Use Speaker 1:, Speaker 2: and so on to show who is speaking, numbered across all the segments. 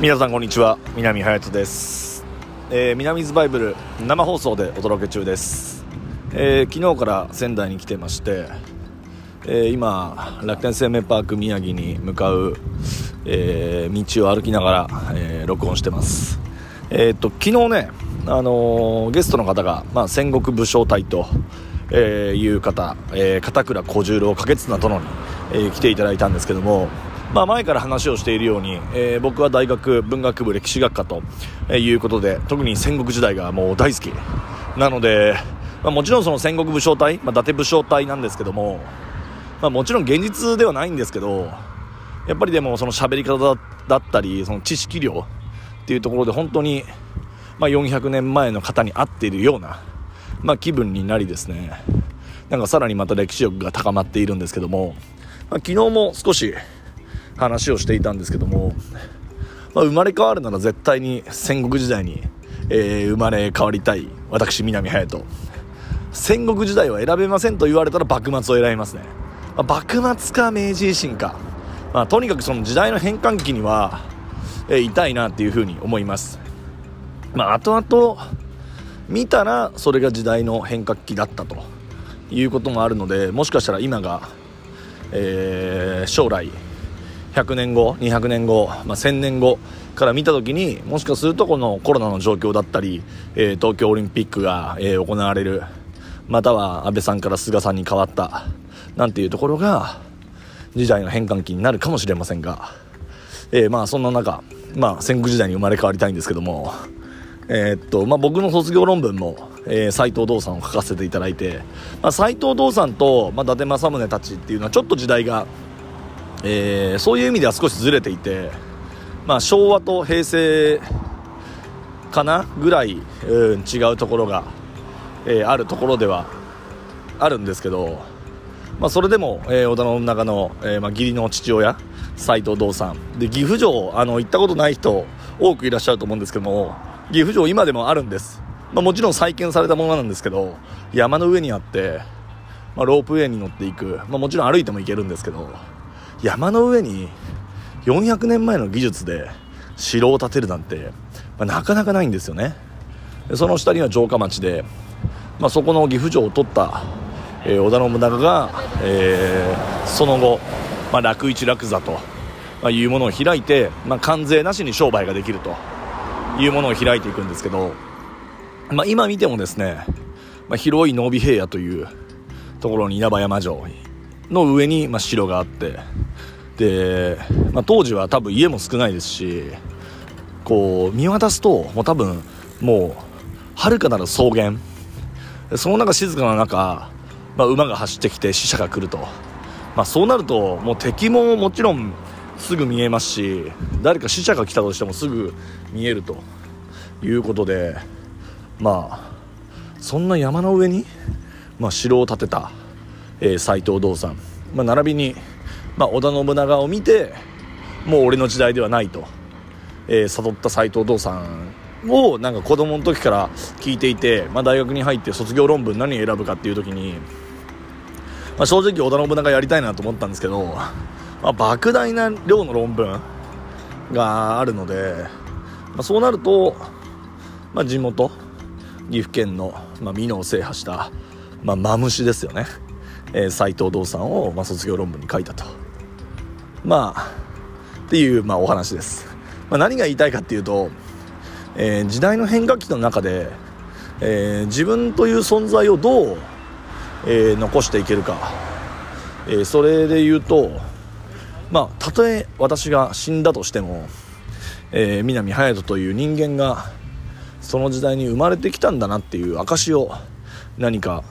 Speaker 1: 皆さんこんにちは。南隼人です、えー、南ズバイブル生放送でお届け中です、えー昨日から仙台に来てまして、えー今楽天生命パーク宮城に向かう、えー道を歩きながら、えー録音してます。えーっと昨日ね、あのーゲストの方が、まあ、戦国武将隊と、えーいう方、えー片倉小十郎景綱殿に、えー来ていただいたんですけども、まあ、前から話をしているように、えー僕は大学文学部歴史学科ということで特に戦国時代がもう大好き。なので、まあ、もちろんその戦国武将隊、まあ、伊達武将隊なんですけども、まあ、もちろん現実ではないんですけどやっぱりでもその喋り方だったりその知識量っていうところで本当に、まあ、400年前の方に合っているような、まあ、気分になりですね。なんかさらにまた歴史力が高まっているんですけども、まあ、昨日も少し話をしていたんですけども、まあ、生まれ変わるなら絶対に戦国時代に、えー生まれ変わりたい私南隼人。戦国時代は選べませんと言われたら幕末を選びますね、まあ幕末か明治維新か、まあ、とにかくその時代の変換期には、えーいたいなっていうふうに思います。まあ後々見たらそれが時代の変革期だったということもあるのでもしかしたら今が、えー将来100年後200年後、まあ、1000年後から見た時にもしかするとこのコロナの状況だったり、えー東京オリンピックが、えー行われるまたは安倍さんから菅さんに変わったなんていうところが時代の変換期になるかもしれませんが、えーまあそんな中、まあ、戦国時代に生まれ変わりたいんですけども、えーっとまあ、僕の卒業論文も、えー、斉藤道さんを書かせていただいて、まあ、斉藤道さんと、まあ、伊達政宗たちっていうのはちょっと時代がえーそういう意味では少しずれていて、まあ、昭和と平成かなぐらい、うん違うところが、えーあるところではあるんですけど、まあ、それでも、えー織田信長の、えーまあ、義理の父親斎藤道さんで岐阜城あの行ったことない人多くいらっしゃると思うんですけども岐阜城今でもあるんです、まあ、もちろん再建されたものなんですけど山の上にあって、ま、ロープウェイに乗っていく、ま、もちろん歩いても行けるんですけど山の上に400年前の技術で城を建てるなんて、まあなかなかないんですよね。その下には城下町で、まあ、そこの岐阜城を取った、えー織田信長が、えーその後、まあ、楽一楽座と、ま、いうものを開いて、ま、関税なしに商売ができるというものを開いていくんですけど、ま、今見てもですね、ま、広い濃尾平野というところに稲葉山城の上に、まあ、城があって。で、まあ、当時は多分家も少ないですしこう見渡すともう多分もう遥かなる草原。その中静かな中、まあ、馬が走ってきて死者が来ると、まあ、そうなるともう敵ももちろんすぐ見えますし誰か死者が来たとしてもすぐ見えると。いうことでまあそんな山の上に、まあ、城を建てた、えー斎藤道さん、まあ、並びに、まあ、織田信長を見てもう俺の時代ではないと、えー悟った斎藤道さんをなんか子供の時から聞いていて、まあ、大学に入って卒業論文何選ぶかっていう時に、まあ、正直織田信長やりたいなと思ったんですけど、まあ、莫大な量の論文があるので、まあ、そうなると、まあ、地元岐阜県の、まあ、美濃を制覇した、まあ、マムシですよね、えー斉藤道さんを、まあ、卒業論文に書いたと。まあっていう、まあ、お話です、まあ、何が言いたいかっていうと、えー時代の変化期の中で、えー自分という存在をどう、え残していけるか、えそれで言うとまあたとえ私が死んだとしても、え南隼人という人間がその時代に生まれてきたんだなっていう証を何か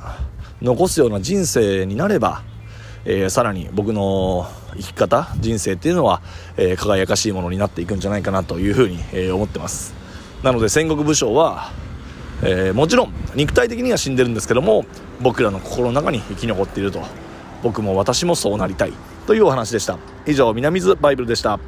Speaker 1: 残すような人生になれば、えーさらに僕の生き方人生っていうのは、えー輝かしいものになっていくんじゃないかなというふうに、えー思ってます。なので戦国武将は、えーもちろん肉体的には死んでるんですけども僕らの心の中に生き残っていると。僕も私もそうなりたい。というお話でした。以上南津バイブルでした。